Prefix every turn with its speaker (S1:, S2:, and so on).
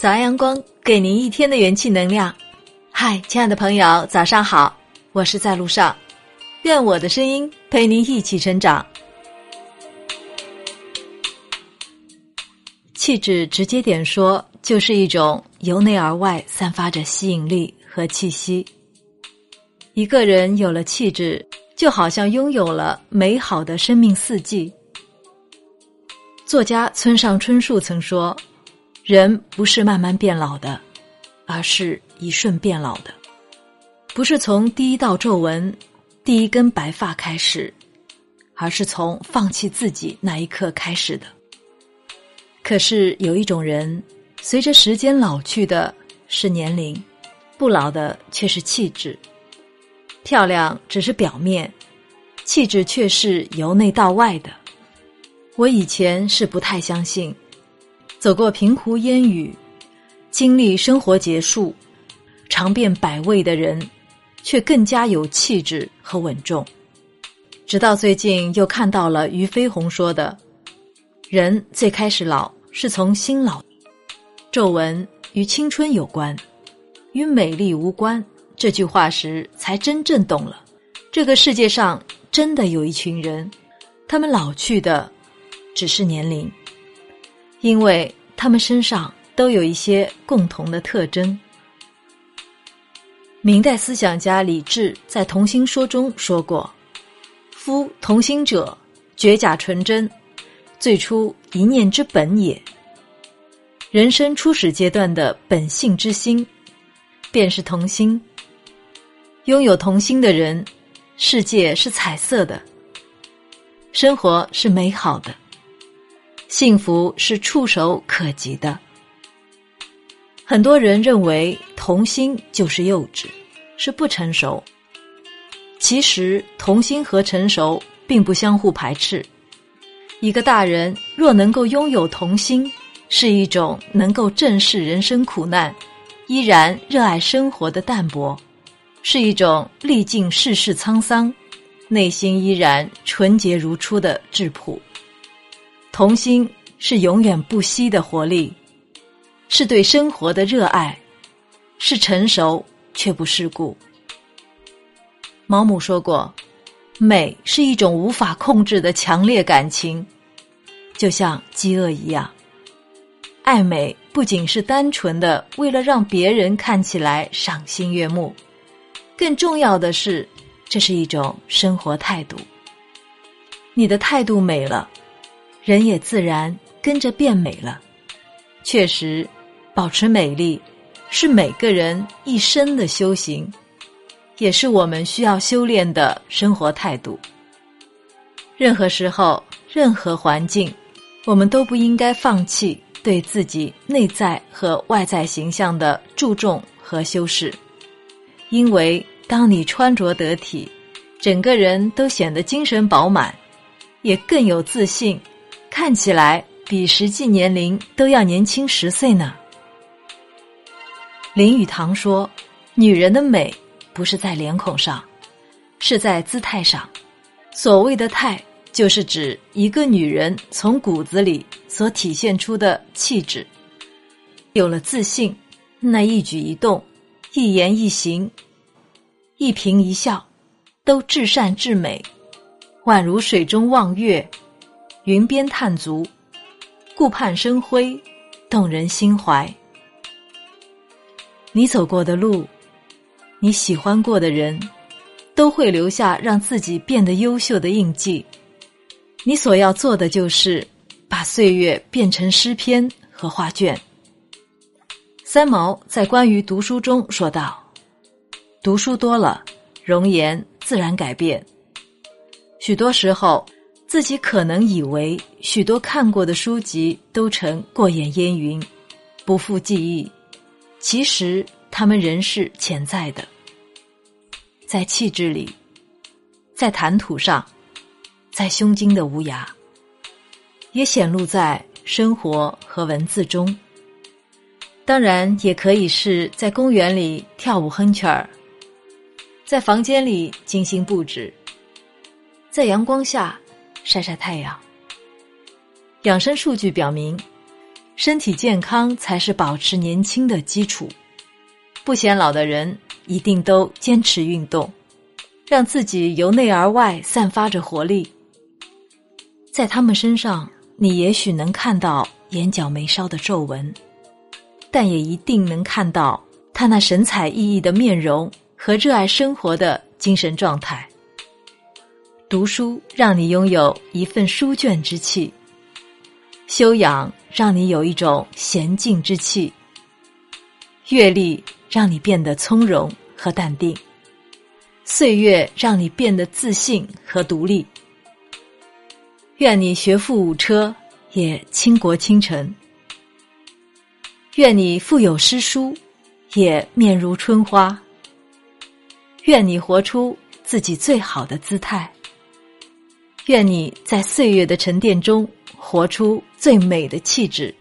S1: 早安阳光，给您一天的元气能量。嗨，亲爱的朋友，早上好，我是在路上，愿我的声音陪您一起成长。气质，直接点说，就是一种由内而外散发着吸引力和气息。一个人有了气质，就好像拥有了美好的生命四季。作家村上春树曾说。人不是慢慢变老的，而是一瞬变老的；不是从第一道皱纹、第一根白发开始，而是从放弃自己那一刻开始的。可是有一种人，随着时间老去的是年龄，不老的却是气质。漂亮只是表面，气质却是由内到外的。我以前是不太相信。走过平湖烟雨，经历生活结束，尝遍百味的人，却更加有气质和稳重。直到最近，又看到了俞飞鸿说的：“人最开始老是从心老，皱纹与青春有关，与美丽无关。”这句话时，才真正懂了，这个世界上真的有一群人，他们老去的只是年龄。因为他们身上都有一些共同的特征。明代思想家李治在《同心说》中说过：“夫同心者，绝假纯真，最初一念之本也。人生初始阶段的本性之心，便是同心。拥有同心的人，世界是彩色的，生活是美好的。”幸福是触手可及的。很多人认为童心就是幼稚，是不成熟。其实童心和成熟并不相互排斥。一个大人若能够拥有童心，是一种能够正视人生苦难，依然热爱生活的淡泊，是一种历尽世事沧桑，内心依然纯洁如初的质朴。童心是永远不息的活力，是对生活的热爱，是成熟却不世故。毛姆说过：“美是一种无法控制的强烈感情，就像饥饿一样。爱美不仅是单纯的为了让别人看起来赏心悦目，更重要的是，这是一种生活态度。你的态度美了。”人也自然跟着变美了。确实，保持美丽是每个人一生的修行，也是我们需要修炼的生活态度。任何时候、任何环境，我们都不应该放弃对自己内在和外在形象的注重和修饰，因为当你穿着得体，整个人都显得精神饱满，也更有自信。看起来比实际年龄都要年轻十岁呢。林语堂说：“女人的美不是在脸孔上，是在姿态上。所谓的‘态’，就是指一个女人从骨子里所体现出的气质。有了自信，那一举一动、一言一行、一颦一笑，都至善至美，宛如水中望月。”云边探足，顾盼生辉，动人心怀。你走过的路，你喜欢过的人，都会留下让自己变得优秀的印记。你所要做的，就是把岁月变成诗篇和画卷。三毛在关于读书中说道：“读书多了，容颜自然改变。许多时候。”自己可能以为许多看过的书籍都成过眼烟云，不复记忆，其实他们仍是潜在的，在气质里，在谈吐上，在胸襟的无涯，也显露在生活和文字中。当然，也可以是在公园里跳舞哼曲儿，在房间里精心布置，在阳光下。晒晒太阳。养生数据表明，身体健康才是保持年轻的基础。不显老的人一定都坚持运动，让自己由内而外散发着活力。在他们身上，你也许能看到眼角眉梢的皱纹，但也一定能看到他那神采奕奕的面容和热爱生活的精神状态。读书让你拥有一份书卷之气，修养让你有一种娴静之气，阅历让你变得从容和淡定，岁月让你变得自信和独立。愿你学富五车，也倾国倾城；愿你腹有诗书，也面如春花；愿你活出自己最好的姿态。愿你在岁月的沉淀中活出最美的气质。